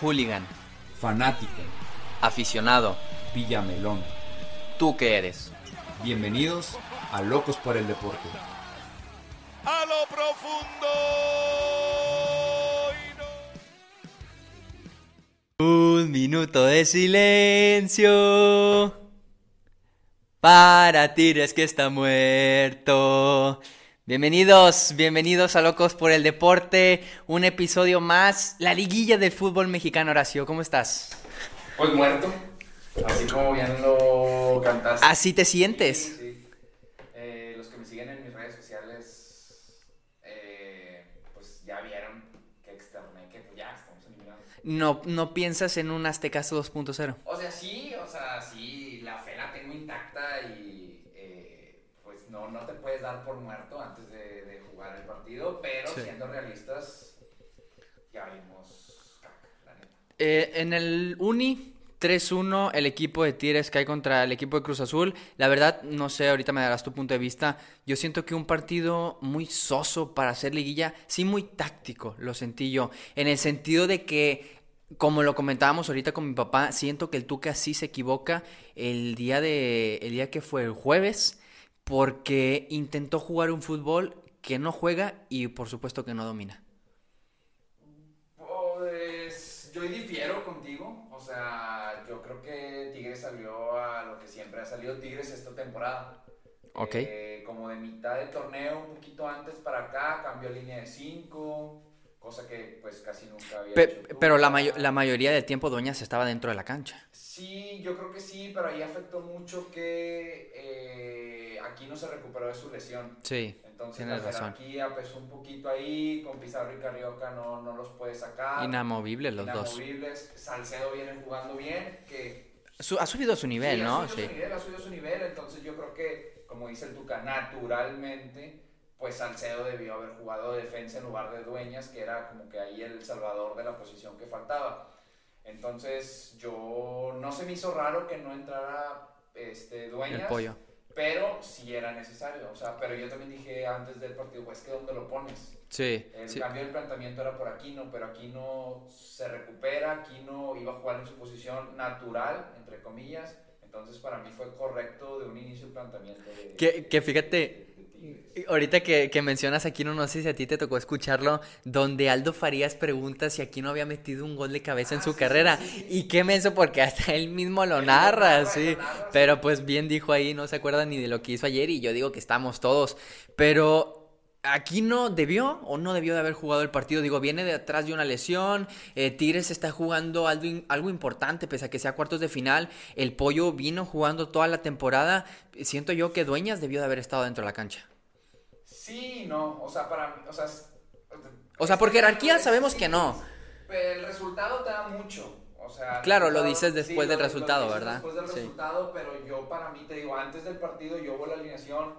Hooligan. Fanático. Aficionado. Villamelón. ¿Tú qué eres? Bienvenidos a Locos por el Deporte. A lo profundo. Un minuto de silencio. Para Tires que está muerto. Bienvenidos, bienvenidos a Locos por el Deporte. Un episodio más. La liguilla del fútbol mexicano, Horacio. ¿Cómo estás? Pues muerto, así como bien lo cantaste. ¿Así te sientes? Sí, sí. Eh, los que me siguen en mis redes sociales, eh, pues ya vieron que externé que pues ya estamos eliminados. No, no piensas en un Aztecaso 2.0. O sea, sí, o sea, sí, la fe la tengo intacta y eh, pues no, no te puedes dar por muerto antes de, de jugar el partido, pero Sí. siendo realistas, ya vimos caca, la neta. Eh, en el Uni 3-1 el equipo de Tigres cae contra el equipo de Cruz Azul. La verdad, no sé, ahorita me darás tu punto de vista. Yo siento que un partido muy soso para hacer liguilla, sí muy táctico, lo sentí yo. En el sentido de que, como lo comentábamos ahorita con mi papá, siento que el Tuca sí se equivoca el día de, el día que fue el jueves, porque intentó jugar un fútbol que no juega y por supuesto que no domina. Pues yo difiero contigo, o sea, yo creo que Tigres salió a lo que siempre ha salido Tigres esta temporada. Ok. Eh, como de mitad del torneo, un poquito antes para acá, cambió línea de 5, cosa que pues casi nunca había Pe- hecho pero la, mayo- la mayoría del tiempo Dueñas estaba dentro de la cancha. Sí, yo creo que sí, pero ahí afectó mucho que eh, aquí no se recuperó de su lesión. Sí, Entonces tienes la razón. jerarquía pesó un poquito ahí, con Pizarro y Carioca no, no los puede sacar. Inamovibles los dos. Inamovibles. Salcedo viene jugando bien, que Su- ha subido su nivel, sí, ¿no? Ha subido Sí. su nivel, ha subido su nivel, entonces yo creo que, como dice el Tuca, naturalmente, pues Salcedo debió haber jugado de defensa en lugar de Dueñas, que era como que ahí el salvador de la posición que faltaba. Entonces yo no se me hizo raro que no entrara este, Dueñas. El pollo. Pero sí era necesario, o sea, pero yo también dije antes del partido, pues que dónde lo pones. Sí, El sí. cambio del planteamiento era por Aquino, pero Aquino se recupera, Aquino iba a jugar en su posición natural, entre comillas, entonces para mí fue correcto de un inicio el planteamiento de... Que, que fíjate. Ahorita que, que mencionas aquí, no, no sé si a ti te tocó escucharlo, donde Aldo Farías pregunta si aquí no había metido un gol de cabeza en Ah, su sí, carrera. sí, sí, sí. Y qué menso, porque hasta él mismo lo Él lo narra, narra, él sí. lo narra, sí. Pero pues bien dijo ahí, no se acuerda ni de lo que hizo ayer y yo digo que estamos todos. Pero aquí no debió o no debió de haber jugado el partido. Digo, viene de atrás de una lesión. eh, Tigres está jugando algo, importante, pese a que sea cuartos de final. El pollo vino jugando toda la temporada. Siento yo que Dueñas debió de haber estado dentro de la cancha. Sí, no, o sea, para mí, o sea... O sea, por jerarquía sabemos que no. Pero el resultado te da mucho. O sea, el Claro, lo dices después sí, del lo- lo resultado, dices ¿verdad? Después del Sí. resultado, pero yo para mí, te digo, antes del partido yo a la alineación,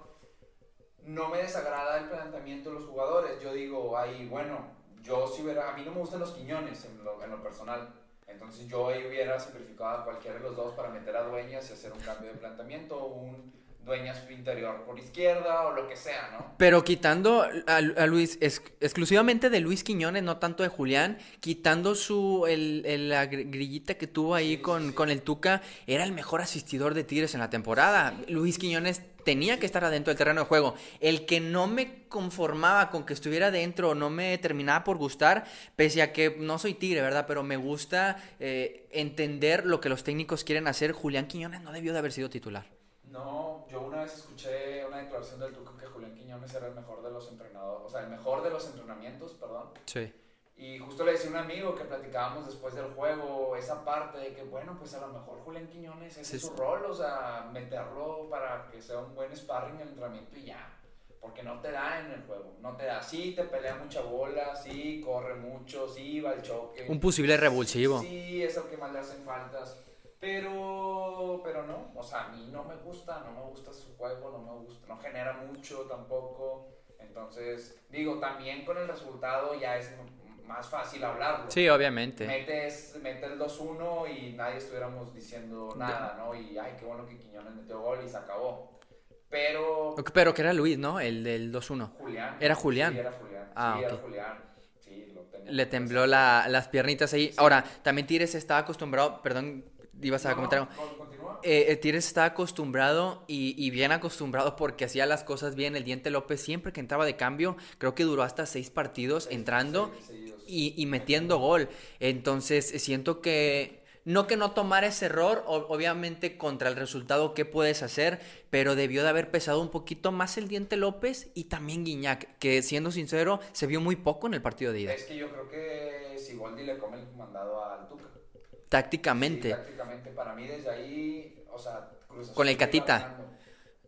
no me desagrada el planteamiento de los jugadores. Yo digo, ahí, bueno, yo si hubiera, a mí no me gustan los quiñones en lo, en lo personal. Entonces yo ahí hubiera simplificado a cualquiera de los dos para meter a Dueñas y hacer un cambio de planteamiento, un Dueñas interior por izquierda o lo que sea, ¿no? Pero quitando a, a Luis, ex- exclusivamente de Luis Quiñones, no tanto de Julián, quitando su el, el- la gr- grillita que tuvo ahí Sí, con, sí, con el Tuca, era el mejor asistidor de Tigres en la temporada. Luis Quiñones tenía que estar adentro del terreno de juego. El que no me conformaba con que estuviera dentro, no me terminaba por gustar, pese a que no soy Tigre, ¿verdad? Pero me gusta eh, entender lo que los técnicos quieren hacer. Julián Quiñones no debió de haber sido titular. No, yo una vez escuché una declaración del Tuca que Julián Quiñones era el mejor de los entrenadores, o sea, el mejor de los entrenamientos, perdón. Sí. Y justo le decía a un amigo que platicábamos después del juego esa parte de que, bueno, pues a lo mejor Julián Quiñones ese Sí, es su sí. rol, o sea, meterlo para que sea un buen sparring en el entrenamiento y ya. Porque no te da en el juego, no te da. Sí, te pelea mucha bola, sí, corre mucho, sí, va al choque. Un posible revulsivo. Sí, es el que más le hacen faltas. Pero, pero no, o sea, a mí no me gusta, no me gusta su juego, no me gusta, no genera mucho tampoco. Entonces, digo, también con el resultado ya es más fácil hablarlo. Sí, obviamente. Metes, mete el 2-1 y nadie estuviéramos diciendo nada, ¿no? Y ay, qué bueno que Quiñones metió gol y se acabó. Pero Pero que era Luis, ¿no? El del 2-1. Julián. ¿Era Julián? Sí, era Julián. Ah, sí, ok. era Julián. Sí, lo tengo. Le tembló la- las piernitas ahí. Ahora, también Tigres estaba acostumbrado, perdón, ibas a No, comentar. no. Eh, eh, Tigres estaba acostumbrado y, y bien acostumbrado porque hacía las cosas bien. El Diente López siempre que entraba de cambio, creo que duró hasta seis partidos entrando. Y, y metiendo gol. Entonces siento que no que no tomara ese error, obviamente contra el resultado qué puedes hacer, pero debió de haber pesado un poquito más el Diente López y también Guiñac, que siendo sincero se vio muy poco en el partido de ida. Es que yo creo que Siboldi le come el mandado al Tuca. Tácticamente. Sí, tácticamente, para mí desde ahí, o sea, Cruz Azul Con el Catita.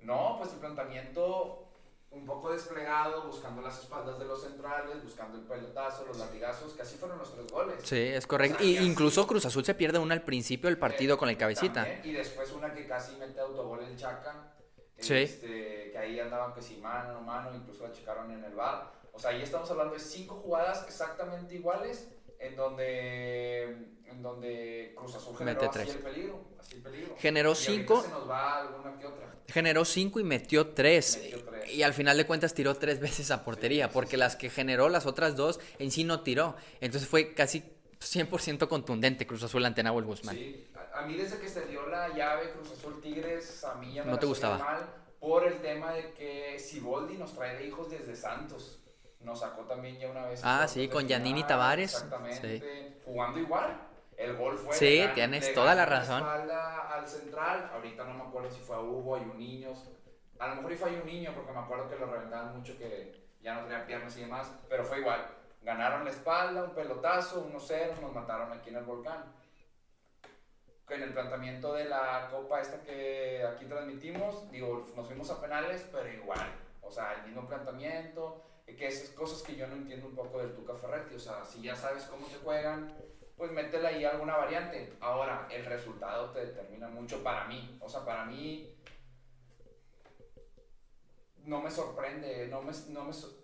No, pues el planteamiento un poco desplegado, buscando las espaldas de los centrales, buscando el pelotazo, los latigazos, que así fueron los tres goles. Sí, es correcto. O sea, Y así- incluso Cruz Azul se pierde una al principio del partido con el cabecita. También, y después una que casi mete autogol el Chaca. Sí. este, que ahí andaban que si mano, no mano, incluso la checaron en el bar. O sea, ahí estamos hablando de cinco jugadas exactamente iguales en donde, en donde Cruz Azul generó así el peligro. Así el peligro. Generó Y ahorita cinco. se nos va alguna que otra. Generó cinco y metió tres. Metió tres. Y al final de cuentas tiró tres veces a portería, Sí, porque sí. las que generó las otras dos en sí no tiró. Entonces fue casi 100% contundente Cruz Azul ante Nahuel Guzmán. Sí, a, a mí desde que se dio la llave Cruz Azul Tigres, a mí ya me No te gustaba. mal por el tema de que Siboldi nos trae de hijos desde Santos. Nos sacó también ya una vez. Ah, sí, con Giannini Tavares. Exactamente. Jugando igual. El gol fue. Sí, gan- tienes toda la razón. espalda al central. Ahorita no me acuerdo si fue a Hugo y un niño. A lo mejor fue a un niño porque me acuerdo que lo reventaban mucho que ya no tenía piernas y demás. Pero fue igual. Ganaron la espalda, un pelotazo, 1-0, nos mataron aquí en el volcán en el planteamiento de la copa esta que aquí transmitimos, digo, nos fuimos a penales, pero igual, o sea, el mismo planteamiento, que esas cosas que yo no entiendo un poco del Tuca Ferretti, o sea, si ya sabes cómo te juegan, pues métele ahí alguna variante. Ahora, el resultado te determina mucho para mí, o sea, para mí no me sorprende, no me, no me, so-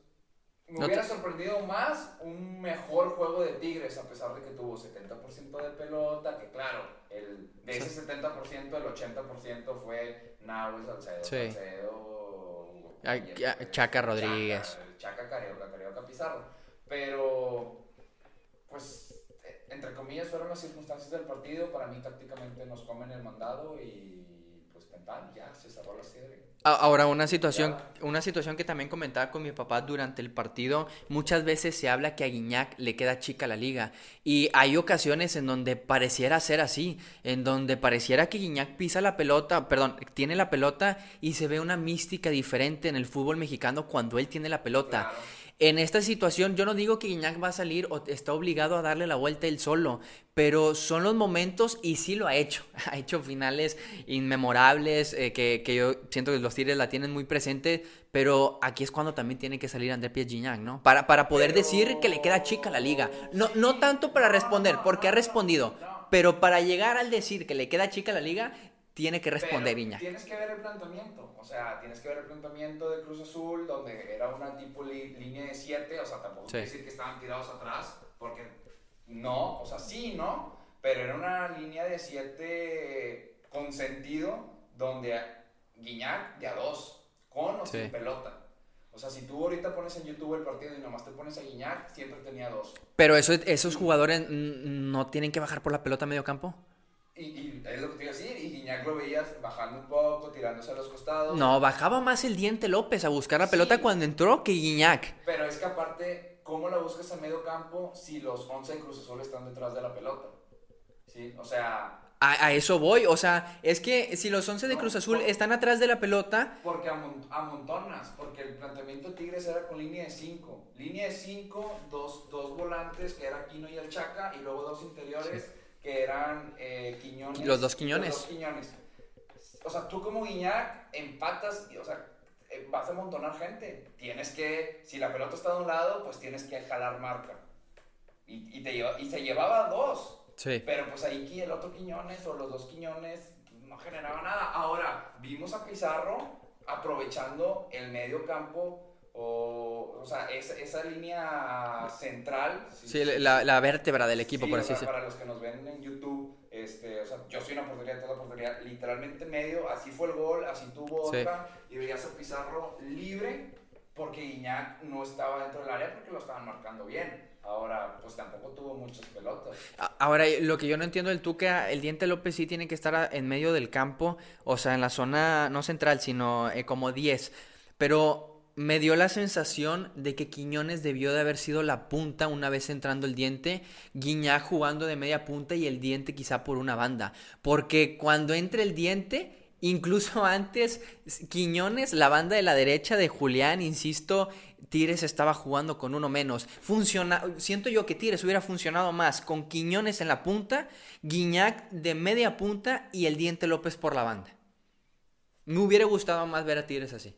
me No hubiera te- sorprendido más un mejor juego de Tigres, a pesar de que tuvo 70% de pelota, que claro, el, de ese 70%, el 80% fue Nahuel Salcedo, Sí. Salcedo, Chaca Rodríguez. Chaca, Chaca Carioca, Carioca Pizarro. Pero, pues, entre comillas, fueron las circunstancias del partido. Para mí, tácticamente, nos comen el mandado y, tan, ya se cerró la serie. A- Ahora, una situación, una situación que también comentaba con mi papá durante el partido, muchas veces se habla que a Guiñac le queda chica la liga y hay ocasiones en donde pareciera ser así, en donde pareciera que Guiñac pisa la pelota, perdón, tiene la pelota y se ve una mística diferente en el fútbol mexicano cuando él tiene la pelota. Claro. En esta situación yo no digo que Guiñac va a salir o está obligado a darle la vuelta él solo, pero son los momentos y sí lo ha hecho. Ha hecho finales inmemorables eh, que, que yo siento que los Tigres la tienen muy presente, pero aquí es cuando también tiene que salir André Pierre Gignac, ¿no? Para, para poder Pero- decir que le queda chica la liga. No, no tanto para responder, porque ha respondido, pero para llegar al decir que le queda chica la liga, tiene que responder Pero Guiñac. Tienes que ver el planteamiento, o sea, tienes que ver el planteamiento de Cruz Azul, donde era una tipo li- línea de 7, o sea, tampoco Sí. quiere decir que estaban tirados atrás, porque no, o sea, sí, ¿no? Pero era una línea de 7 con sentido, donde Guiñac de a 2, con o Sí. sin pelota. O sea, si tú ahorita pones en YouTube el partido y nomás te pones a Guiñac, siempre tenía dos. Pero eso, esos jugadores no tienen que bajar por la pelota a medio campo. Y, y es lo que te iba a decir, Guiñac lo veías bajando un poco, tirándose a los costados. No, bajaba más el diente López a buscar la Sí. pelota cuando entró que Guiñac. Pero es que aparte, ¿cómo la buscas a medio campo si los 11 de Cruz Azul están detrás de la pelota? ¿Sí? O sea, A, a eso voy, o sea, es que si los 11 de No, Cruz Azul por- están atrás de la pelota, porque amon- amontonas, porque el planteamiento de Tigres era con línea de 5. Línea de 5, dos, dos volantes, que era Quino y el Chaca, y luego dos interiores, que eran eh, Quiñones. Los dos Quiñones. Los dos Quiñones. O sea, tú como Guiñac empatas, y, o sea, eh, vas a amontonar gente. Tienes que, si la pelota está de un lado, pues tienes que jalar marca. Y, y, te lleva- y se llevaba dos. sí. Pero pues ahí el otro Quiñones o los dos Quiñones no generaba nada. Ahora, vimos a Pizarro aprovechando el medio campo o, o sea, esa, esa línea central. Sí, la, la vértebra del equipo, Sí, por así decirlo. Para los que nos ven en YouTube, este, o sea, yo soy una portería, toda portería, literalmente medio, así fue el gol, así tuvo Sí. otra, y veías a Pizarro libre, porque Guiñac no estaba dentro del área porque lo estaban marcando bien. Ahora, pues tampoco tuvo muchas pelotas. Ahora, lo que yo no entiendo del Tuca, el Diente López sí tiene que estar en medio del campo, o sea, en la zona no central, sino eh, como 10. Pero me dio la sensación de que Quiñones debió de haber sido la punta una vez entrando el Diente, Guiñac jugando de media punta y el Diente quizá por una banda. Porque cuando entre el Diente, incluso antes, Quiñones, la banda de la derecha de Julián, insisto, Tigres estaba jugando con uno menos. Funciona, siento yo que Tigres hubiera funcionado más con Quiñones en la punta, Guiñac de media punta y el Diente López por la banda. Me hubiera gustado más ver a Tigres así.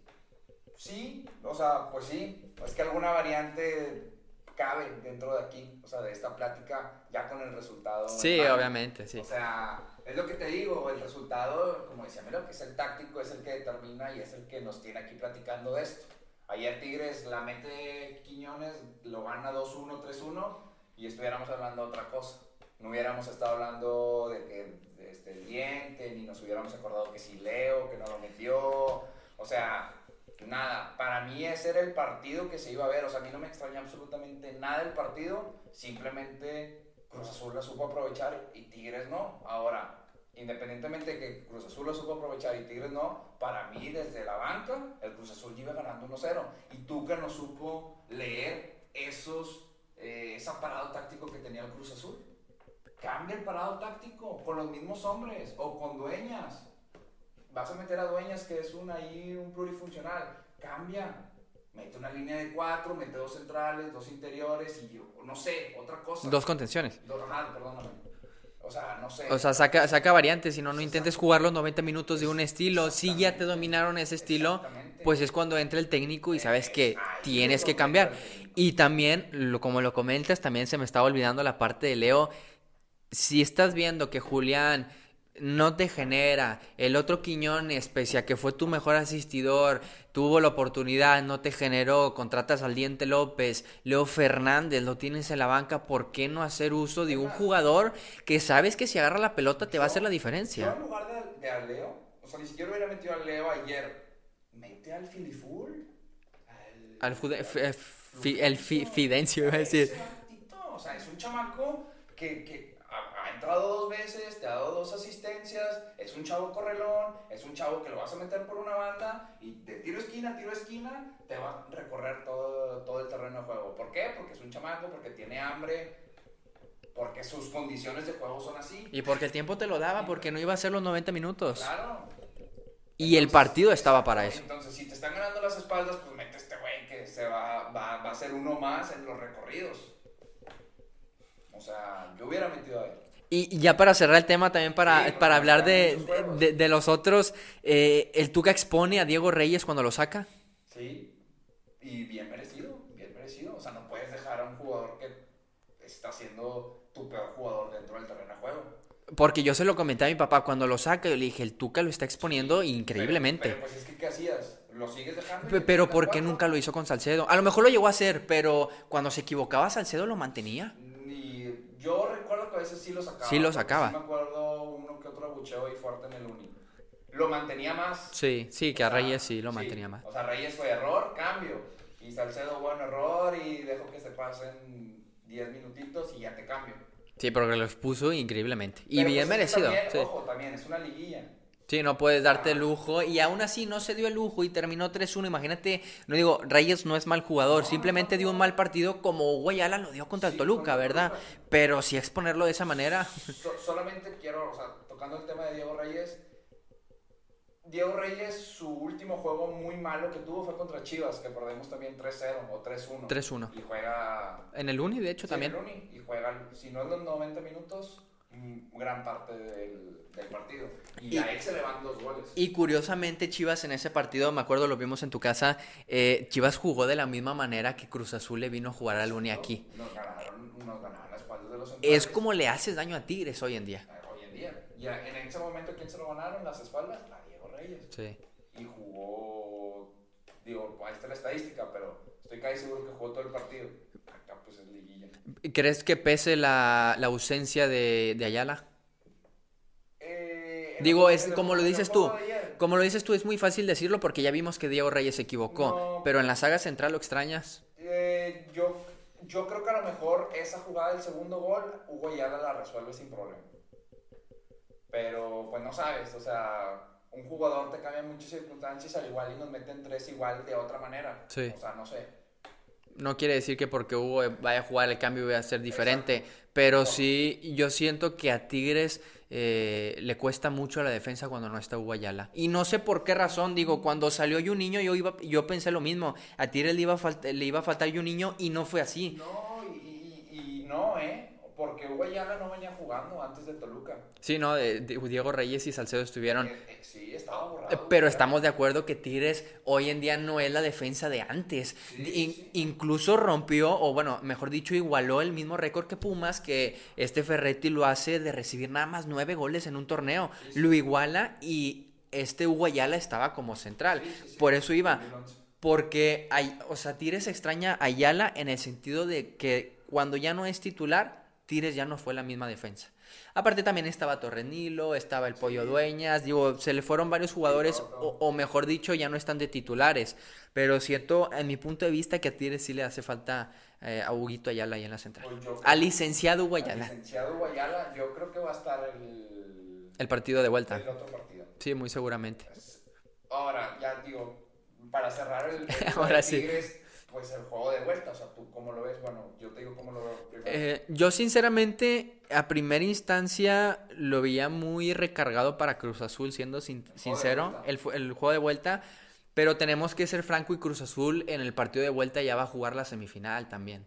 Sí, o sea, pues sí. Es que alguna variante cabe dentro de aquí, o sea, de esta plática, ya con el resultado. Sí, obviamente, sí. O sea, es lo que te digo, el resultado, como decía Melo, que es el táctico, es el que determina y es el que nos tiene aquí platicando de esto. Ayer Tigres, la mente Quiñones lo gana 2-1, 3-1 y estuviéramos hablando de otra cosa. No hubiéramos estado hablando de que este, el diente, ni nos hubiéramos acordado que si Leo, que no lo metió. O sea, nada. Para mí ese era el partido que se iba a ver. O sea, a mí no me extraña absolutamente nada el partido. Simplemente Cruz Azul la supo aprovechar y Tigres no. Ahora, independientemente de que Cruz Azul lo supo aprovechar y Tigres no, para mí desde la banca el Cruz Azul iba ganando 1-0 y Tuca no supo leer esos, eh, ese parado táctico que tenía el Cruz Azul. Cambia el parado táctico con los mismos hombres o con dueñas. Vas a meter a dueñas que es un ahí un plurifuncional. Cambia. Mete una línea de cuatro, mete dos centrales, dos interiores y no sé, otra cosa. Dos contenciones. Dos, ajá, perdóname. O sea, no sé. O sea, saca, saca variantes, si no, no intentes jugar los 90 minutos de un estilo. Si ya te dominaron ese estilo, pues es cuando entra el técnico y sabes que tienes es que cambiar. Y también, lo- como lo comentas, también se me estaba olvidando la parte de Leo. Si estás viendo que Julián no te genera, el otro Quiñones, pese a que fue tu mejor asistidor, tuvo la oportunidad, no te generó, contratas al Diente López, Leo Fernández, lo tienes en la banca, ¿por qué no hacer uso de un jugador que sabes que si agarra la pelota te va a hacer la Yo diferencia? en lugar de, de a Leo, o sea, ni siquiera hubiera metido a Leo ayer. Mete al Filiful. Al Fude- f- f- fi- el fi- Fidencio, iba a decir. O sea, es un chamaco que, entrado dos veces, te ha dado dos asistencias, es un chavo correlón, es un chavo que lo vas a meter por una banda y de tiro a esquina, tiro esquina, te va a recorrer todo, todo el terreno de juego. ¿Por qué? Porque es un chamaco, porque tiene hambre, porque sus condiciones de juego son así. Y porque el tiempo te lo daba, porque no iba a ser los 90 minutos. Claro. Y el partido estaba para eso. Entonces, si te están ganando las espaldas, pues mete este güey que se va, va, va a ser uno más en los recorridos. O sea, yo hubiera metido a él. Y y ya para cerrar el tema, también para, Sí, para hablar de, de- de los otros, eh, el Tuca expone a Diego Reyes cuando lo saca. Sí. Y bien merecido, bien merecido. O sea, no puedes dejar a un jugador que está siendo tu peor jugador dentro del terreno de juego. Porque yo se lo comenté a mi papá cuando lo saca, yo le dije, el Tuca lo está exponiendo Pero- increíblemente. Pero, pues es que, ¿qué hacías? ¿Lo sigues dejando? y Pero ¿por qué nunca lo hizo con Salcedo? A lo mejor lo llegó a hacer, pero cuando se equivocaba Salcedo lo mantenía. Ni, yo recuerdo veces sí lo sacaba. Sí lo porque sacaba. Sí me acuerdo uno que otro abucheo ahí fuerte en el uni. Lo mantenía más. Sí, sí, que a sea, Reyes sí lo mantenía más. O sea, Reyes fue error, cambio. Y Salcedo, bueno, error y dejo que se pasen 10 minutitos y ya te cambio. Sí, pero que lo expuso increíblemente. Y Pero, bien pues, merecido. También, sí. Ojo, también, es una liguilla. Sí, no puedes darte el lujo. Y aún así no se dio el lujo y terminó 3-1. Imagínate, no digo, Reyes no es mal jugador, simplemente dio un mal partido como Guayala lo dio contra el Sí, Toluca, ¿verdad? Toluca. Pero si exponerlo de esa manera. So- solamente quiero, o sea, tocando el tema de Diego Reyes. Diego Reyes, su último juego muy malo que tuvo fue contra Chivas, que perdemos también 3-0 o 3-1. 3-1. Y juega En el Uni, de hecho, Sí, también. el Uni, y juega, si no es los 90 minutos, gran parte del, del partido. Y, Y- a él se le van dos goles. Y curiosamente, Chivas en ese partido, me acuerdo, lo vimos en tu casa, eh, Chivas jugó de la misma manera que Cruz Azul le vino a jugar al Uni aquí. Nos ganaron, nos ganaron las espaldas de los Es centrales. como le haces daño a Tigres hoy en día. Hoy en día. Y en ese momento, ¿quién se lo ganaron? Las espaldas, a Diego Reyes. Sí. Y jugó, digo, ahí está la estadística, pero estoy casi seguro que jugó todo el partido. Pues es liguilla. ¿Crees que pese la, la ausencia de, de Ayala? Eh, Digo, el- es el- como lo dices tú. Como lo dices tú, es muy fácil decirlo porque ya vimos que Diego Reyes se equivocó. No. Pero en la saga central lo extrañas. Eh, yo, yo creo que a lo mejor esa jugada del segundo gol, Hugo Ayala la resuelve sin problema. Pero, pues no sabes, o sea, un jugador te cambia muchas circunstancias, al igual y nos meten tres igual de otra manera. Sí. O sea, no sé. No quiere decir que porque Hugo vaya a jugar el cambio vaya a ser diferente. Pero sí, yo siento que a Tigres eh, le cuesta mucho la defensa cuando no está Hugo Ayala. Y no sé por qué razón, digo, cuando salió Juninho yo, iba, yo pensé lo mismo. A Tigres le iba a, le iba a faltar Juninho y no fue así. No, y no, ¿eh? Porque Hugo Ayala no venía jugando antes de Toluca. Sí, no, de- de- Diego Reyes y Salcedo estuvieron. Eh, eh, sí, estaba borrado. Eh, Pero estamos de acuerdo que Tigres hoy en día no es la defensa de antes. Sí, In- sí. Incluso rompió, o bueno, mejor dicho, igualó el mismo récord que Pumas, que este Ferretti lo hace de recibir nada más nueve goles en un torneo. Lo iguala y este Hugo Ayala estaba como central. Por eso iba. 2011. Porque, hay, o sea, Tigres extraña a Ayala en el sentido de que cuando ya no es titular, Tigres ya no fue la misma defensa. Aparte también estaba Torrenilo, estaba el Pollo Dueñas, digo, se le fueron varios jugadores, o, o mejor dicho, ya no están de titulares. Pero siento, en mi punto de vista, que a Tigres sí le hace falta eh, a Huguito Ayala ahí en la central. Pues creo- Al licenciado Hugo Al Ayala, licenciado Hugo Ayala, yo creo que va a estar el, el partido de vuelta. el otro partido. Sí, muy seguramente. Ahora, ya digo, para cerrar el, el Ahora de sí. Tigres, pues el juego de vuelta, o sea, tú cómo lo ves, bueno, yo te digo cómo lo veo primero. Eh, yo sinceramente a primera instancia lo veía muy recargado para Cruz Azul, siendo sin- sincero, el, el juego de vuelta, pero tenemos que ser franco y Cruz Azul en el partido de vuelta ya va a jugar la semifinal también.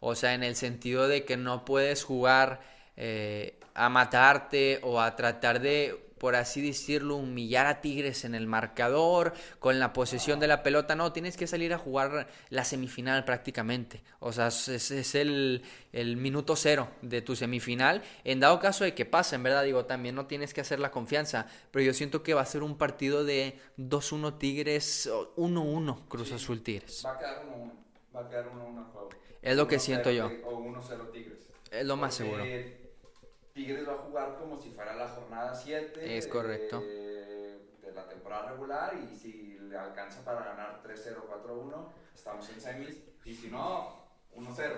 O sea, en el sentido de que no puedes jugar eh, a matarte o a tratar de, por así decirlo, humillar a Tigres en el marcador, con la posesión de la pelota. No, tienes que salir a jugar la semifinal prácticamente. O sea, es, es- el, el minuto cero de tu semifinal. En dado caso de que pase, en verdad, digo, también no tienes que hacer la confianza. Pero yo siento que va a ser un partido de 2-1 Tigres, o 1-1 Cruz Azul Tigres. Va a quedar 1-1, va a quedar 1-1 el juego. Es lo que 1-0 siento yo. O 1-0 Tigres. Es lo más Porque seguro. Tigres va a jugar como si fuera la jornada 7. Es correcto. De, de la temporada regular y si le alcanza para ganar 3-0, 4-1, estamos en semis. Y si no, 1-0.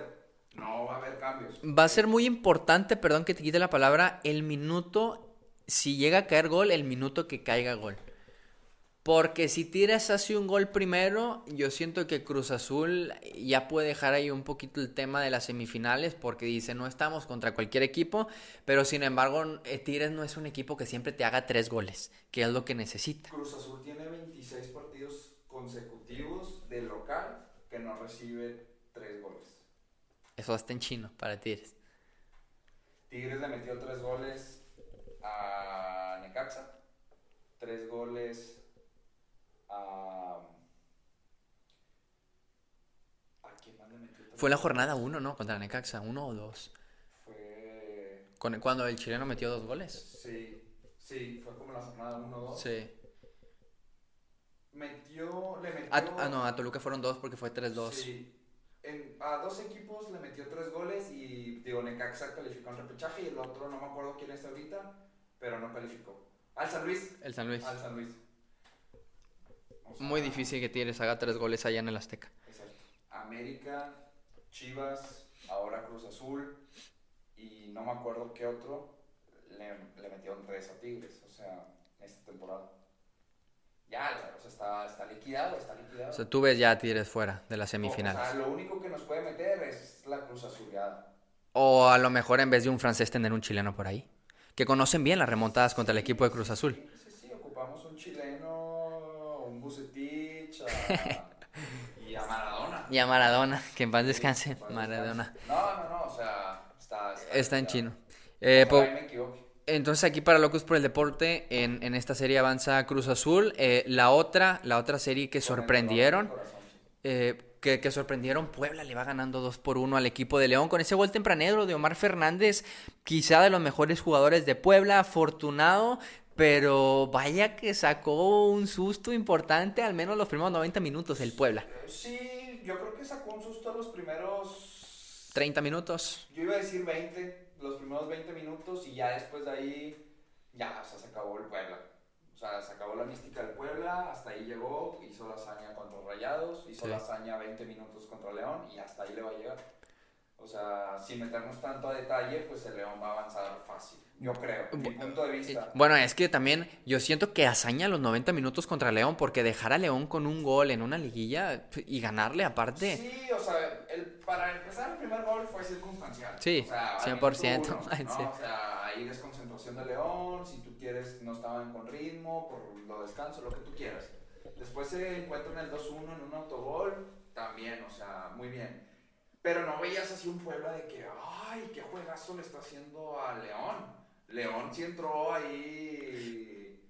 No va a haber cambios. Va a ser muy importante, perdón que te quite la palabra, el minuto, si llega a caer gol, el minuto que caiga gol. Porque si Tigres hace un gol primero, yo siento que Cruz Azul ya puede dejar ahí un poquito el tema de las semifinales, porque dice, no estamos contra cualquier equipo, pero sin embargo, eh, Tigres no es un equipo que siempre te haga tres goles, que es lo que necesita. Cruz Azul tiene 26 partidos consecutivos de local que no recibe 3 goles. Eso está en chino para Tigres. Tigres le metió 3 goles a Necaxa, 3 goles a... ¿A quién más le metió? Fue la jornada 1, ¿no? Contra Necaxa, uno o dos. Fue... Con- Cuando el chileno metió dos goles. Sí, sí, fue como la jornada 1-2. Sí. Metió, le metió... A, ah, no, a Toluca fueron dos porque fue 3-2. Sí. En- a dos equipos le metió tres goles y digo, Necaxa calificó en repechaje y el otro no me acuerdo quién es ahorita, pero no calificó. Al San Luis. El San Luis. Al San Luis. O sea, Muy difícil que Tigres haga tres goles allá en el Azteca. Exacto. América, Chivas, ahora Cruz Azul y no me acuerdo qué otro le, le metieron tres a Tigres, o sea, esta temporada. Ya, o sea, está, está liquidado, está liquidado. O sea, tú ves ya a Tigres fuera de las O semifinales. sea, lo único que nos puede meter es la Cruz Azuleada. O a lo mejor en vez de un francés tener un chileno por ahí. Que conocen bien las remontadas contra el equipo de Cruz Azul. Sí, sí, sí, ocupamos un chileno, un A- y a Maradona. Y a Maradona, que en paz descanse. Maradona. No, no, no, o sea, está... Está en chino. Eh, me entonces aquí para Locos por el Deporte, en, en esta serie avanza Cruz Azul. Eh, la otra, la otra serie que sorprendieron. eh, que, que sorprendieron, Puebla le va ganando 2 por 1 al equipo de León con ese gol tempranero de Omar Fernández, quizá de los mejores jugadores de Puebla, afortunado, pero vaya que sacó un susto importante, al menos los primeros 90 minutos el Puebla. Sí, yo creo que sacó un susto los primeros... 30 minutos. Yo iba a decir 20, los primeros 20 minutos y ya después de ahí, ya, o sea, se acabó el Puebla. O O sea, se acabó la mística del Puebla, hasta ahí llegó, hizo la hazaña contra Rayados, hizo Sí. la hazaña 20 minutos contra León y hasta ahí le va a llegar. O sea, sin meternos tanto a detalle, pues el León va a avanzar fácil. Yo creo, mi punto de vista. Bueno, es que también yo siento que hazaña los 90 minutos contra León, porque dejar a León con un gol en una liguilla y ganarle aparte. Sí, o sea, el, para empezar el primer gol fue circunstancial. Sí, o sea, al 100%, minuto uno, ¿no? sí. O sea, ahí desconcentración de León, si tú quieres, no estaban con ritmo, por lo descanso, lo que tú quieras. Después se encuentran el 2-1 en un autogol, también, o sea, muy bien. Pero no veías así un Puebla de que, ay, qué juegazo le está haciendo a León. León sí entró ahí,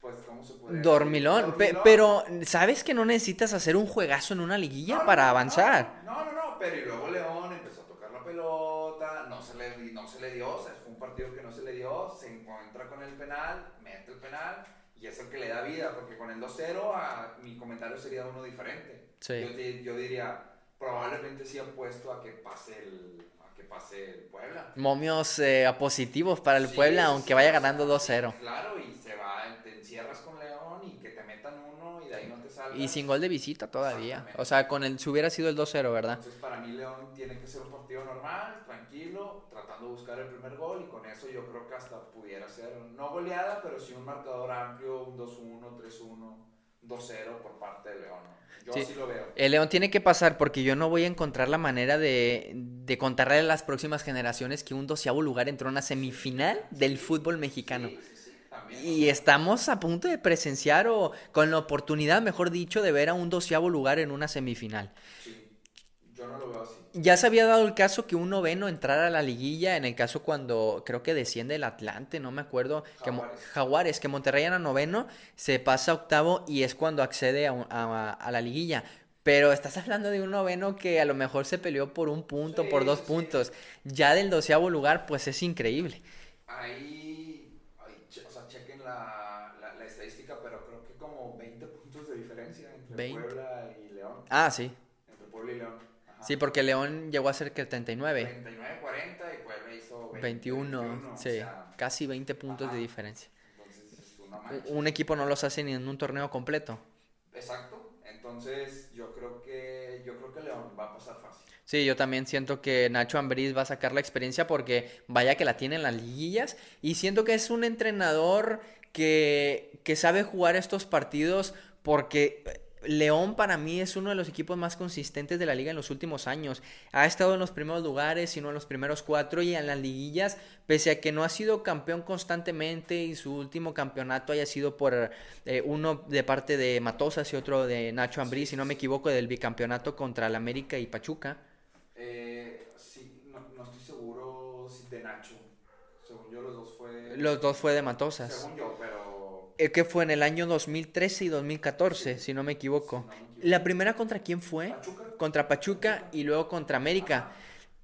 pues, ¿cómo se puede? Dormilón, pe- Dormilón. pero ¿sabes que no necesitas hacer un juegazo en una liguilla No, para no, avanzar? No, no, no, pero y luego León empezó a tocar la pelota, no se le, no se le dio, o sea, fue un partido que no se le dio, se encuentra con el penal, mete el penal y es el que le da vida, porque con el 2-0 a- mi comentario sería uno diferente. Sí. Yo, yo diría, probablemente sí apuesto a que pase el, a que pase el Puebla. Momios eh, positivos para el Sí, Puebla, aunque sí, vaya ganando 2-0. Claro, y se va, te encierras con León y que te metan uno y de ahí no te salgas. Y sin gol de visita todavía. O sea, con el si hubiera sido el 2-0, ¿verdad? Entonces, para mí, León tiene que ser un partido normal, tranquilo, tratando de buscar el primer gol. Y con eso, yo creo que hasta pudiera ser, no goleada, pero sí un marcador amplio: un 2-1, 3-1, 2-0 por parte de León. Yo Sí. así lo veo. El León tiene que pasar porque yo no voy a encontrar la manera de, de contarle a las próximas generaciones que un doceavo lugar entró en una semifinal del fútbol mexicano. Sí, sí, sí, también. Y estamos a punto de presenciar o con la oportunidad, mejor dicho, de ver a un doceavo lugar en una semifinal. Sí, yo no lo veo así. Ya se había dado el caso que un noveno entrara a la liguilla, en el caso cuando creo que desciende el Atlante, no me acuerdo, que Mo- Jaguares. Jaguares, que Monterrey era noveno, se pasa a octavo y es cuando accede a, un- a- a la liguilla. Pero estás hablando de un noveno que a lo mejor se peleó por un punto, Sí, por dos sí, puntos. Ya del doceavo lugar, pues es increíble. Ahí, o sea, chequen la, la, la estadística, pero creo que como 20 puntos de diferencia entre 20. Puebla y León. Ah, sí. Entre Puebla y León. Ajá. Sí, porque León llegó a ser que 39, 39, 40 y Puebla hizo 20, 21, 21, o sí, sea, casi 20 puntos de diferencia. entonces es una. Un equipo no los hace ni en un torneo completo. Exacto. Entonces yo creo que yo creo que León va a pasar fácil. Sí, yo también siento que Nacho Ambriz va a sacar la experiencia porque vaya que la tiene en las liguillas y siento que es un entrenador que, que sabe jugar estos partidos porque León para mí es uno de los equipos más consistentes de la liga en los últimos años. Ha estado en los primeros lugares, sino en los primeros cuatro y en las liguillas, pese a que no ha sido campeón constantemente y su último campeonato haya sido por eh, uno de parte de Matosas y otro de Nacho Ambriz, si no me equivoco, del bicampeonato contra el América y Pachuca. Eh, sí, no, no estoy seguro si de Nacho. Según yo los dos fue Los dos fue de Matosas. según yo, pero que fue en el año 2013 y 2014, si no me equivoco. ¿La primera contra quién fue? Pachuca. Contra Pachuca y luego contra América.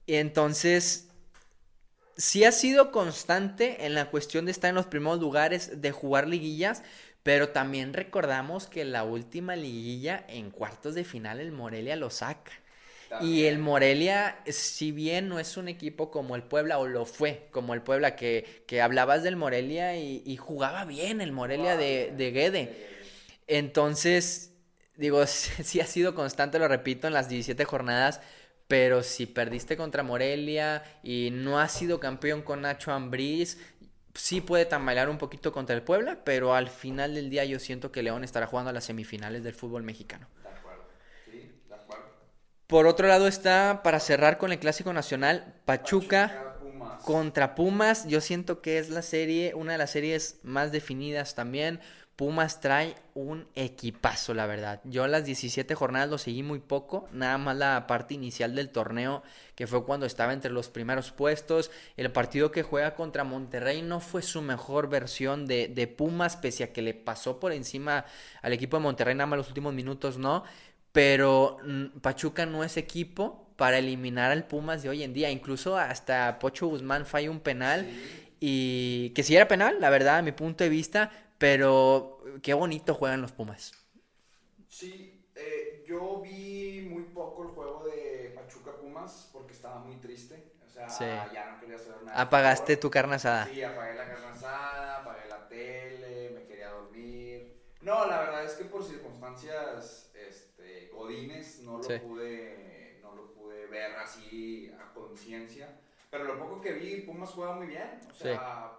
Y entonces, sí ha sido constante en la cuestión de estar en los primeros lugares, de jugar liguillas, pero también recordamos que la última liguilla en cuartos de final el Morelia lo saca. Y el. Morelia, si bien no es un equipo como el Puebla, o lo fue, como el Puebla, que, que hablabas del Morelia y, y jugaba bien el Morelia de, de Guede. Entonces, digo, sí ha sido constante, lo repito, en las 17 jornadas, pero si perdiste contra Morelia y no has sido campeón con Nacho Ambriz, sí puede tambalear un poquito contra el Puebla, pero al final del día yo siento que León estará jugando a las semifinales del fútbol mexicano. De acuerdo. Sí, de acuerdo. Por otro lado está, para cerrar con el Clásico Nacional, Pachuca Pumas. contra Pumas. Yo siento que es la serie, una de las series más definidas también. Pumas trae un equipazo, la verdad. Yo las 17 jornadas lo seguí muy poco, nada más la parte inicial del torneo, que fue cuando estaba entre los primeros puestos. El partido que juega contra Monterrey no fue su mejor versión de, de Pumas, pese a que le pasó por encima al equipo de Monterrey, nada más los últimos minutos, ¿no? Pero mm, Pachuca no es equipo para eliminar al Pumas de hoy en día. Incluso hasta Pocho Guzmán falla un penal. Y que sí era penal, la verdad, a mi punto de vista. Pero qué bonito juegan los Pumas. Sí, eh, yo vi muy poco el juego de Pachuca Pumas porque estaba muy triste. O sea, Sí. ya no quería saber nada. Apagaste tu carne asada. Sí, apagué la carne asada, apagué la tele, me quería No, la verdad es que por circunstancias godines no lo, Sí. pude, no lo pude ver así a conciencia. Pero lo poco que vi, Pumas juega muy bien. O sea,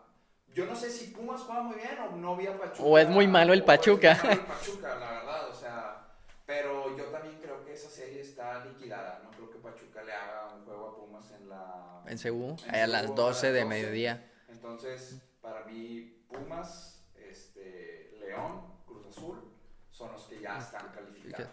yo no sé si Pumas juega muy bien o no vi a Pachuca. O es muy malo el es Pachuca. muy malo el Pachuca, la verdad. O sea, pero yo también creo que esa serie está liquidada. No creo que Pachuca le haga un juego a Pumas en la... En en a las Seúl 12 de 12. mediodía. Entonces, para mí, Pumas, este, León, Cruz Azul, son los que ya están calificados.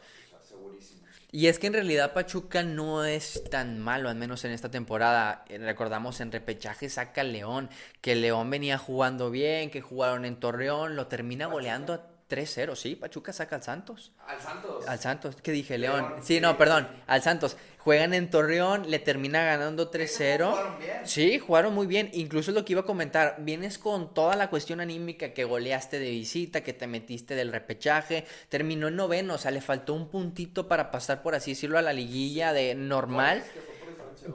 Y es que en realidad Pachuca no es tan malo, al menos en esta temporada. Eh, Recordamos en repechaje saca León, que León venía jugando bien, que jugaron en Torreón, lo termina goleando a 3-0. Sí, Pachuca saca al Santos. Al Santos. Al Santos, ¿qué dije? León. León, Sí, no, perdón, al Santos. Juegan en Torreón, le termina ganando 3-0. Jugaron bien. Sí, jugaron muy bien. Incluso lo que iba a comentar. Vienes con toda la cuestión anímica que goleaste de visita, que te metiste del repechaje. Terminó en noveno, o sea, le faltó un puntito para pasar, por así decirlo, a la liguilla de normal.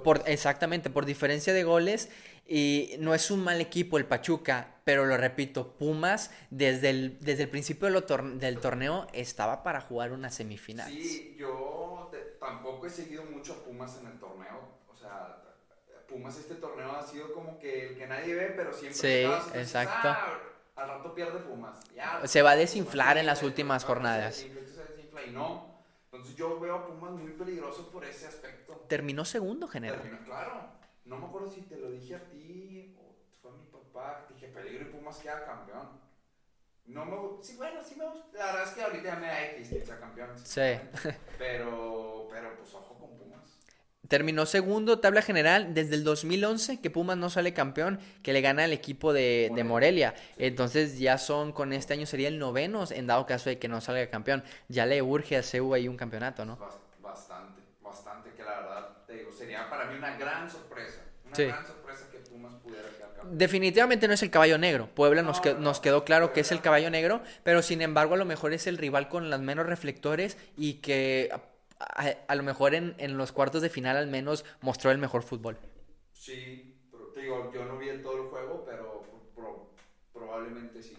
Por exactamente, por diferencia de goles. Y no es un mal equipo el Pachuca, pero lo repito, Pumas desde el, desde el principio de lo tor- del torneo estaba para jugar una semifinal. Sí, yo te- tampoco he seguido mucho a Pumas en el torneo. O sea, Pumas este torneo ha sido como que el que nadie ve, pero siempre Sí, exacto. ah, al rato pierde Pumas. Ya, Se va a desinflar en las últimas jornadas. se desinfla, y no. Entonces yo veo a Pumas muy peligroso por ese aspecto. Terminó segundo general. Terminó- claro. No me acuerdo si te lo dije a ti o fue a mi papá. que Dije, peligro y Pumas queda campeón. No me Sí, bueno, sí me gusta. La verdad es que ahorita ya me da X que sea campeón. Sí. Pero, pero pues ojo con Pumas. Terminó segundo, tabla general, desde el 2011 que Pumas no sale campeón, que le gana al equipo de, de Morelia. Entonces ya son, con este año sería el noveno, en dado caso de que no salga campeón. Ya le urge a CEU ahí un campeonato, ¿no? Bas- Bastante, bastante. Que la verdad, te digo, sería para mí una gran sorpresa. Una Sí. gran sorpresa que Pumas pudiera quedar campeón. Definitivamente no es el caballo negro. Puebla nos, No, que- no, nos quedó claro que es el caballo negro, pero sin embargo a lo mejor es el rival con las menos reflectores y que a, a- a lo mejor en, en los cuartos de final al menos mostró el mejor fútbol. Sí, pero te digo, yo no vi el todo el juego, pero pro- probablemente sí.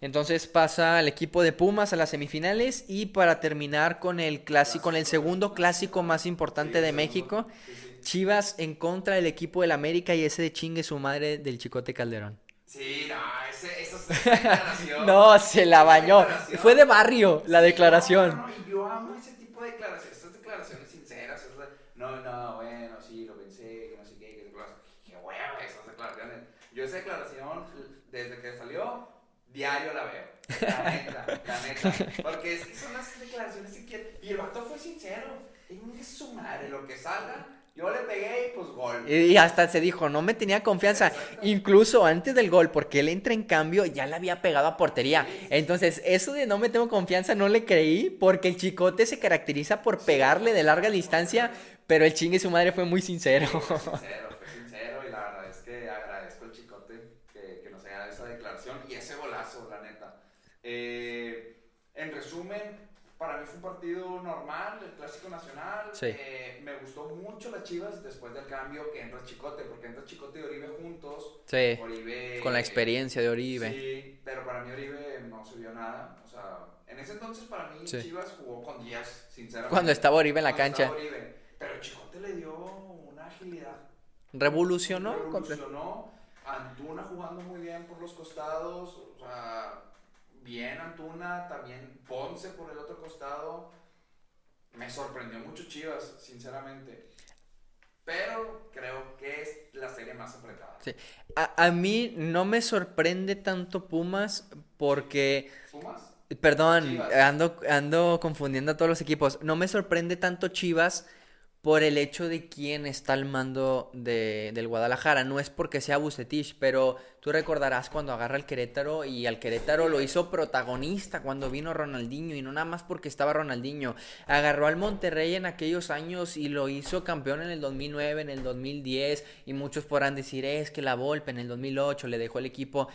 Entonces pasa el equipo de Pumas a las semifinales y para terminar con el clásico, con el segundo clásico más importante Sí, de México, segundo. Sí, sí. Chivas en contra del equipo del América y ese de chingue su madre del Chicote Calderón. Sí, no, ese, esa, esa declaración. No, se la bañó. Fue de barrio la Sí, declaración. No, no, yo amo ese tipo de declaraciones, estas declaraciones sinceras. no, no, bueno, sí, lo pensé, que no sé qué, que qué. Hueva esas declaraciones. Yo esa declaración, desde que salió, diario la veo. La neta, la neta. Porque es que son las declaraciones que quieren. Y el vato fue sincero. Que su madre, lo que salga. Yo le pegué y pues gol. Y hasta se dijo, no me tenía confianza. Incluso antes del gol, porque él entra en cambio, ya le había pegado a portería. Entonces, eso de no me tengo confianza no le creí, porque el chicote se caracteriza por pegarle de larga distancia, pero el chingue su madre fue muy sincero. Fue sincero, fue sincero y la verdad es que agradezco al chicote que, que nos haya dado esa declaración y ese golazo, la neta. Eh, en resumen, para mí fue un partido normal, el clásico nacional. Sí. Eh, me gustó mucho las chivas después del cambio que entra Chicote, porque entra Chicote y Oribe juntos. Sí, Oribe. con la experiencia de Oribe. Sí, pero para mí Oribe no vio nada. O sea, en ese entonces para mí Sí. Chivas jugó con Díaz, sinceramente. Cuando estaba Oribe en la cancha. Oribe. Pero Chicote le dio una agilidad. Revolucionó. Revolucionó. Antuna jugando muy bien por los costados. O sea, bien Antuna. También Ponce por el otro costado. Me sorprendió mucho Chivas, sinceramente. Pero creo que es la serie más apretada. Sí. A, a mí no me sorprende tanto Pumas porque... ¿Pumas? Perdón, Chivas. ando, ando confundiendo a todos los equipos. No me sorprende tanto Chivas por el hecho de quién está al mando de, del Guadalajara. No es porque sea Bucetich, pero tú recordarás cuando agarra al Querétaro y al Querétaro lo hizo protagonista cuando vino Ronaldinho y no nada más porque estaba Ronaldinho. Agarró al Monterrey en aquellos años y lo hizo campeón en el 2009, en el 2010 y muchos podrán decir es que la Volpe en el 2008 le dejó el equipo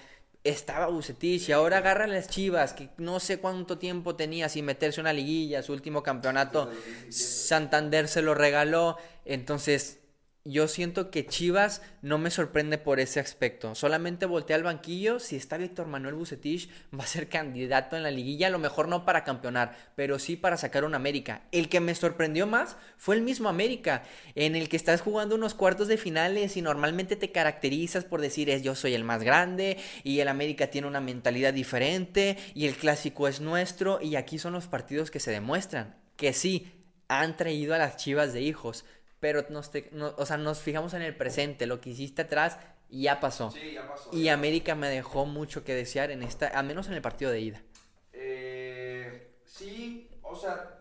estaba Bucetich y ahora agarran las Chivas, que no sé cuánto tiempo tenía sin meterse una liguilla, su último campeonato, Desde el 2017. Santander se lo regaló, entonces, yo siento que Chivas no me sorprende por ese aspecto. Solamente voltea al banquillo. Si está Víctor Manuel Bucetich, va a ser candidato en la liguilla. A lo mejor no para campeonar, pero sí para sacar un América. El que me sorprendió más fue el mismo América, en el que estás jugando unos cuartos de finales y normalmente te caracterizas por decir es yo soy el más grande y el América tiene una mentalidad diferente y el clásico es nuestro. Y aquí son los partidos que se demuestran que sí han traído a las Chivas de hijos pero nos, o sea, nos fijamos en el presente, lo que hiciste atrás ya pasó. Sí, ya pasó. Y América me dejó mucho que desear en esta, al menos en el partido de ida. Eh, sí, o sea,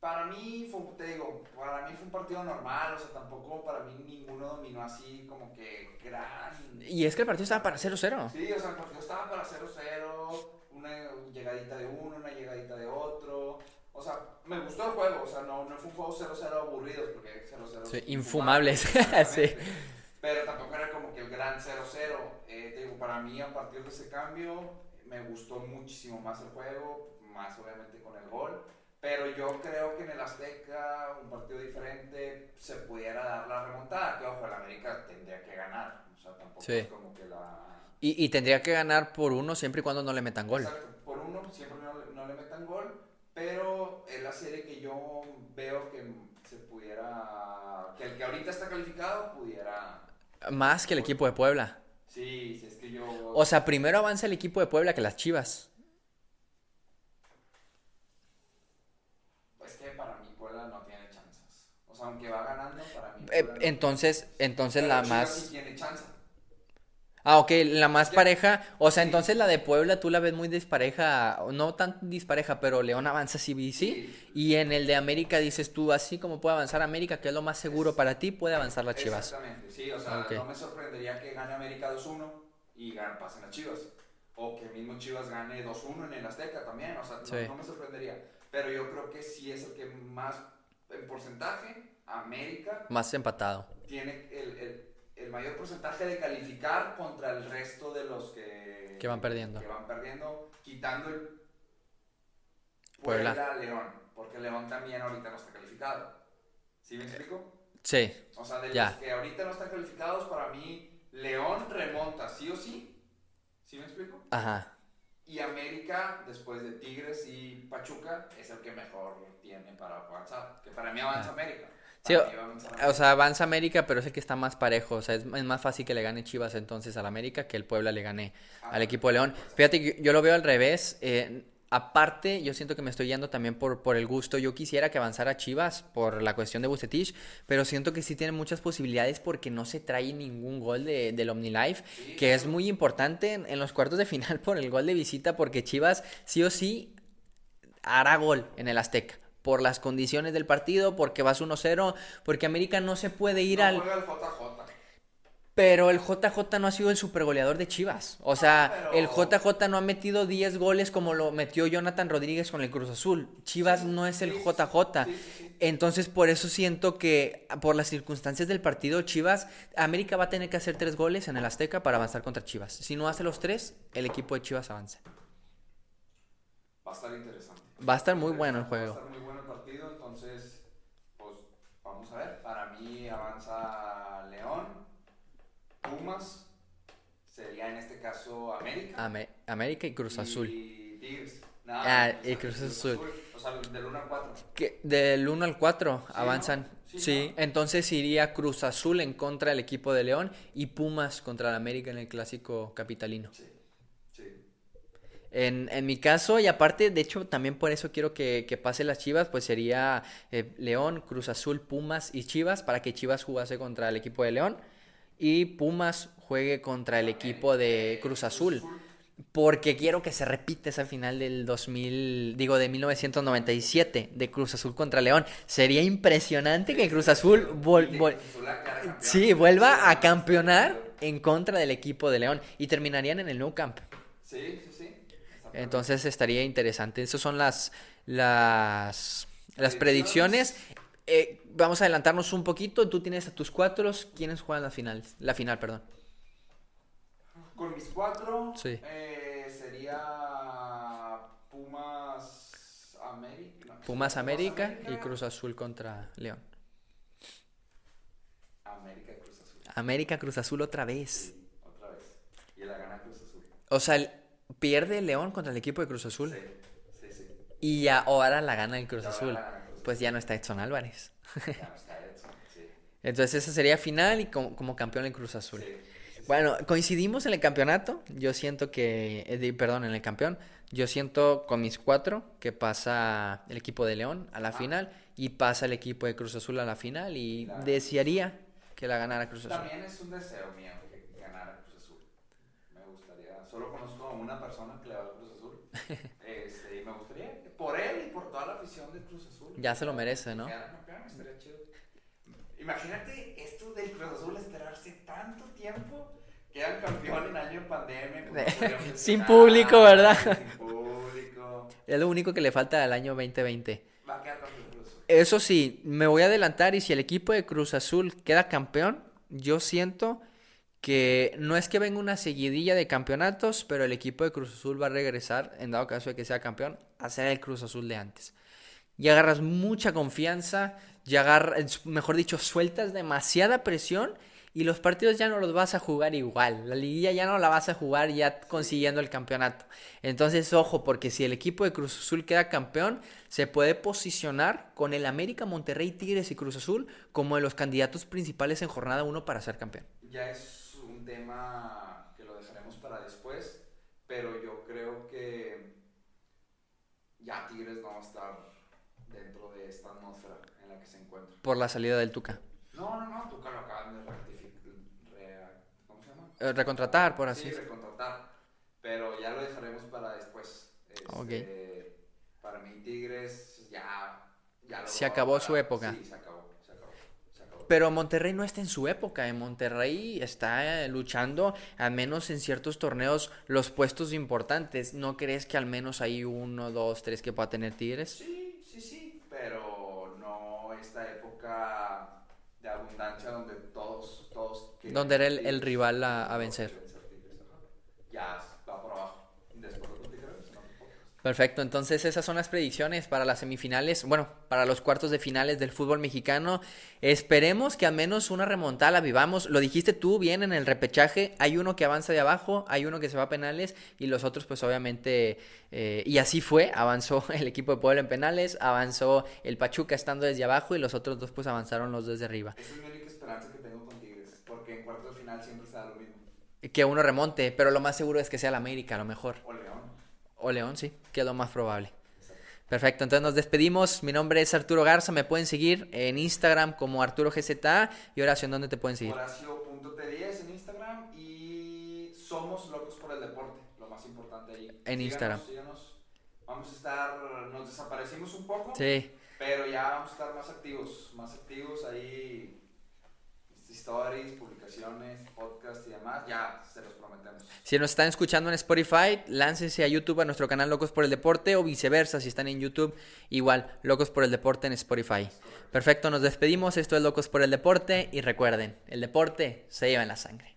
para mí fue, te digo, para mí fue un partido normal, o sea, tampoco para mí ninguno dominó así como que gran... Y es que el partido estaba para 0-0. Sí, o sea, el partido estaba para 0-0, una llegadita de uno, una llegadita de otro. O sea, me gustó el juego, o sea, no, no fue un juego 0-0 aburridos, porque 0-0 sí, infumables, sí. Pero tampoco era como que el gran 0-0. Eh, te digo, para mí, a partir de ese cambio, me gustó muchísimo más el juego, más obviamente con el gol. Pero yo creo que en el Azteca, un partido diferente, se pudiera dar la remontada. Que ojo, el América tendría que ganar. O sea, tampoco es como que la. Y, y, tendría que ganar por uno siempre y cuando no le metan gol. Exacto, por uno, siempre no, no le metan gol. Pero es la serie que yo veo que se pudiera. que el que ahorita está calificado pudiera. Más que el equipo de Puebla. Sí, sí, es que yo. O sea, primero avanza el equipo de Puebla que las chivas. Pues que para mí Puebla no tiene chances. O sea, aunque va ganando, para mí. Eh, entonces, entonces la más. Sí tiene chance. Ah, ok, la más pareja. O sea, entonces la de Puebla tú la ves muy dispareja. No tan dispareja, pero León avanza sí, sí. Y en el de América dices tú, así como puede avanzar América, que es lo más seguro para ti, puede avanzar las Chivas. Exactamente, sí. O sea, no me sorprendería que gane América 2-1 y pasen las Chivas. O que mismo Chivas gane 2-1 en el Azteca también. O sea, no, me sorprendería. Pero yo creo que sí es el que más, en porcentaje, América. Más empatado. Tiene el el mayor porcentaje de calificar contra el resto de los que, que van perdiendo. Que van perdiendo, quitando el Puebla, Puebla León, porque León también ahorita no está calificado. ¿Sí me explico? Sí. O sea, de los que ahorita no están calificados, para mí León remonta sí o sí. ¿Sí me explico? Ajá. Y América, después de Tigres y Pachuca, es el que mejor tiene para avanzar. Que para mí avanza América. Sí, o, sea, avanza América, pero es el que está más parejo. O sea, es, más fácil que le gane Chivas entonces al América que el Puebla le gane ah, al equipo de León. Fíjate, yo, lo veo al revés. Eh, aparte, yo siento que me estoy yendo también por, por el gusto. Yo quisiera que avanzara Chivas por la cuestión de Bucetich, pero siento que sí tiene muchas posibilidades porque no se trae ningún gol de, del OmniLife, que es muy importante en, en los cuartos de final por el gol de visita, porque Chivas sí o sí hará gol en el Azteca por las condiciones del partido, porque vas 1-0, porque América no se puede ir al... Pero el JJ no ha sido el supergoleador de Chivas. O sea, el JJ no ha metido 10 goles como lo metió Jonathan Rodríguez con el Cruz Azul. Chivas no es el JJ. Entonces, por eso siento que, por las circunstancias del partido, Chivas, América va a tener que hacer 3 goles en el Azteca para avanzar contra Chivas. Si no hace los 3, el equipo de Chivas avanza. Va a estar interesante. Va a estar muy bueno el juego. León, Pumas, sería en este caso América. América y Cruz Azul. Y Tigres. ah, y Cruz, Azul. O sea, del 1 al 4. Del 1 al 4 avanzan. Sí, entonces iría Cruz Azul en contra del equipo de León y Pumas contra el América en el clásico capitalino. Sí. En, en, mi caso, y aparte, de hecho, también por eso quiero que, que pase las Chivas, pues sería eh, León, Cruz Azul, Pumas y Chivas, para que Chivas jugase contra el equipo de León y Pumas juegue contra el equipo de Cruz Azul. Porque quiero que se repita esa final del 2000, digo, de 1997, de Cruz Azul contra León. Sería impresionante que Cruz Azul sí, vuelva a campeonar en contra del equipo de León y terminarían en el Nou Camp. Sí, sí, sí. Entonces estaría interesante. Esas son las, las, las predicciones. Eh, vamos a adelantarnos un poquito. Tú tienes a tus cuatro. ¿Quiénes juegan la final? La final, perdón. Con mis cuatro sí. eh, sería Pumas América. Pumas América y Cruz Azul contra León. América Cruz Azul otra vez. Sí, otra vez. Y la gana Cruz Azul. O sea, pierde el León contra el equipo de Cruz Azul. Sí, sí, sí. Y ya ahora la gana el Cruz Azul. gana. Pues ya no está Edson Álvarez. Ya no está Edson, sí. Entonces esa sería final y como, como campeón el Cruz Azul. Bueno, coincidimos en el campeonato. Yo siento que, eh, perdón, en el campeón. Yo siento con mis cuatro que pasa el equipo de León a la final y pasa el equipo de Cruz Azul a la final y Claro. desearía que la ganara Cruz Azul. También es un deseo mío que ganara Cruz Azul. Me gustaría, solo conozco a una persona que le va a Cruz Azul. Este, y me gustaría que por él y por toda la afición de Cruz Azul. Ya se lo merece, ¿no? Campeón, estaría chido. Imagínate esto del Cruz Azul esperarse tanto tiempo. Quedan campeón en año de pandemia. Sin público, ¿verdad? Sin público. Es lo único que le falta al año 2020. Va a quedar campeón Cruz Azul. Eso sí, me voy a adelantar y si el equipo de Cruz Azul queda campeón, yo siento que no es que venga una seguidilla de campeonatos, pero el equipo de Cruz Azul va a regresar, en dado caso de que sea campeón, a ser el Cruz Azul de antes. Ya agarras mucha confianza, ya agarras, mejor dicho, sueltas demasiada presión y los partidos ya no los vas a jugar igual. La liguilla ya no la vas a jugar ya consiguiendo el campeonato. Entonces, ojo, porque si el equipo de Cruz Azul queda campeón, se puede posicionar con el América, Monterrey, Tigres y Cruz Azul como de los candidatos principales en jornada 1 para ser campeón. Ya es tema que lo dejaremos para después, pero yo creo que ya Tigres no va a estar dentro de esta atmósfera en la que se encuentra. Por la salida del Tuca. No, no, no, que lo acaban de rectificar. ¿Cómo se llama? Eh, recontratar, por así Sí, recontratar. Pero ya lo dejaremos para después. Este, Ok. Para mí, Tigres ya. ya lo Se acabó su época. Sí, se acabó. Pero Monterrey no está en su época. En Monterrey está eh, luchando, al menos en ciertos torneos, los puestos importantes. ¿No crees que al menos hay uno, dos, tres que pueda tener Tigres? Sí, sí, sí, pero no esta época de abundancia donde todos, todos Donde era el- rival a- vencer. ser Tigres. Ya va por abajo. Después de los Tigres, no te importa. Perfecto, entonces esas son las predicciones para las semifinales, bueno, para los cuartos de finales del fútbol mexicano. Esperemos que al menos una remontada la vivamos. Lo dijiste tú bien en el repechaje, hay uno que avanza de abajo, hay uno que se va a penales y los otros pues obviamente, eh, y así fue, avanzó el equipo de Puebla en penales, avanzó el Pachuca estando desde abajo y los otros dos pues avanzaron los desde arriba. Esa es mi única esperanza que tengo con Tigres, porque en cuartos de final siempre se da lo mismo. Que uno remonte, pero lo más seguro es que sea la América, a lo mejor. O León, sí, que es lo más probable. Perfecto, entonces nos despedimos. Mi nombre es Arturo Garza, me pueden seguir en Instagram como Arturo GZA y Horacio, ¿en dónde te pueden seguir? Horacio.t10 en Instagram y somos locos por el deporte, lo más importante ahí. En Instagram. síganos. Vamos a estar, nos desaparecimos un poco, Sí, pero ya vamos a estar más activos, más activos ahí. Stories, publicaciones, podcast y demás, ya se los prometemos. si nos están escuchando en Spotify, láncense a YouTube a nuestro canal Locos por el Deporte o viceversa, si están en YouTube, igual, Locos por el Deporte en Spotify. Perfecto, nos despedimos, esto es Locos por el Deporte y recuerden, el deporte se lleva en la sangre.